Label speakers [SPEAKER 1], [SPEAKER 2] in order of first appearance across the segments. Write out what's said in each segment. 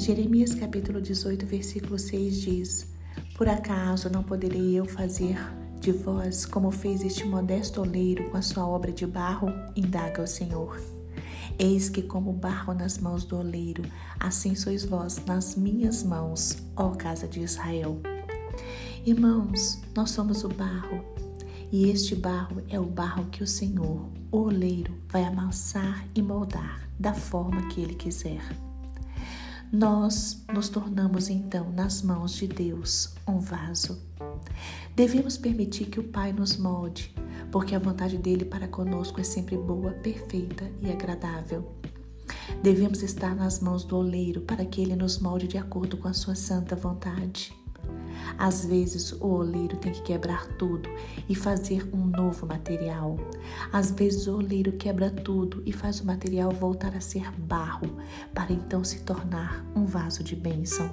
[SPEAKER 1] Jeremias capítulo 18, versículo 6 diz: Por acaso não poderei eu fazer de vós como fez este modesto oleiro com a sua obra de barro? Indaga o Senhor. Eis que, como barro nas mãos do oleiro, assim sois vós nas minhas mãos, ó casa de Israel. Irmãos, nós somos o barro, e este barro é o barro que o Senhor, o oleiro, vai amassar e moldar da forma que ele quiser nós nos tornamos então nas mãos de Deus um vaso. Devemos permitir que o Pai nos molde, porque a vontade dele para conosco é sempre boa, perfeita e agradável. Devemos estar nas mãos do oleiro para que ele nos molde de acordo com a sua santa vontade. Às vezes o oleiro tem que quebrar tudo e fazer um novo material. Às vezes o oleiro quebra tudo e faz o material voltar a ser barro, para então se tornar um vaso de bênção.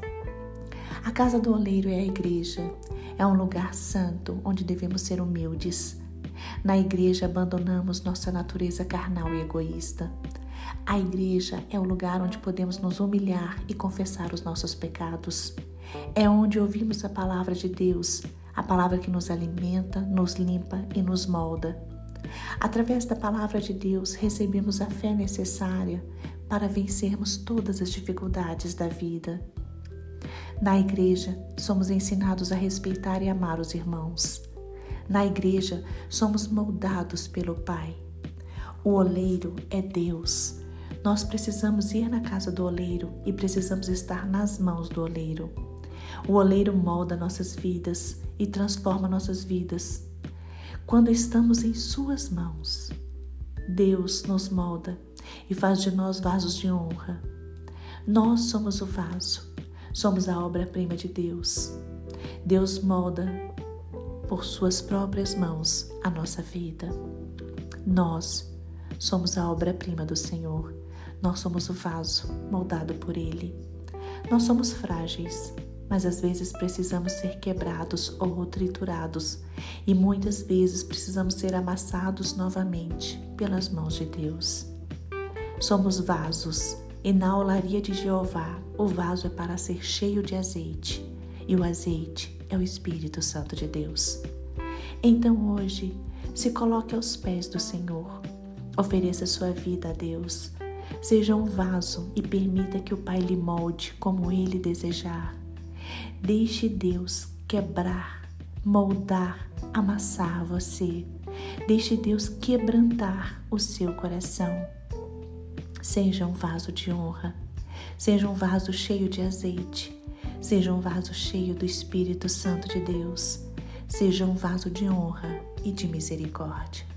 [SPEAKER 1] A casa do oleiro é a igreja. É um lugar santo onde devemos ser humildes. Na igreja abandonamos nossa natureza carnal e egoísta. A igreja é o lugar onde podemos nos humilhar e confessar os nossos pecados. É onde ouvimos a palavra de Deus, a palavra que nos alimenta, nos limpa e nos molda. Através da palavra de Deus, recebemos a fé necessária para vencermos todas as dificuldades da vida. Na igreja, somos ensinados a respeitar e amar os irmãos. Na igreja, somos moldados pelo Pai. O oleiro é Deus. Nós precisamos ir na casa do oleiro e precisamos estar nas mãos do oleiro. O oleiro molda nossas vidas e transforma nossas vidas. Quando estamos em Suas mãos, Deus nos molda e faz de nós vasos de honra. Nós somos o vaso, somos a obra-prima de Deus. Deus molda por Suas próprias mãos a nossa vida. Nós somos a obra-prima do Senhor. Nós somos o vaso moldado por Ele. Nós somos frágeis, mas às vezes precisamos ser quebrados ou triturados, e muitas vezes precisamos ser amassados novamente pelas mãos de Deus. Somos vasos, e na olaria de Jeová o vaso é para ser cheio de azeite, e o azeite é o Espírito Santo de Deus. Então hoje, se coloque aos pés do Senhor, ofereça sua vida a Deus. Seja um vaso e permita que o Pai lhe molde como ele desejar Deixe Deus quebrar, moldar, amassar você. Deixe Deus quebrantar o seu coração. Seja um vaso de honra, seja um vaso cheio de azeite, seja um vaso cheio do Espírito Santo de Deus, seja um vaso de honra e de misericórdia.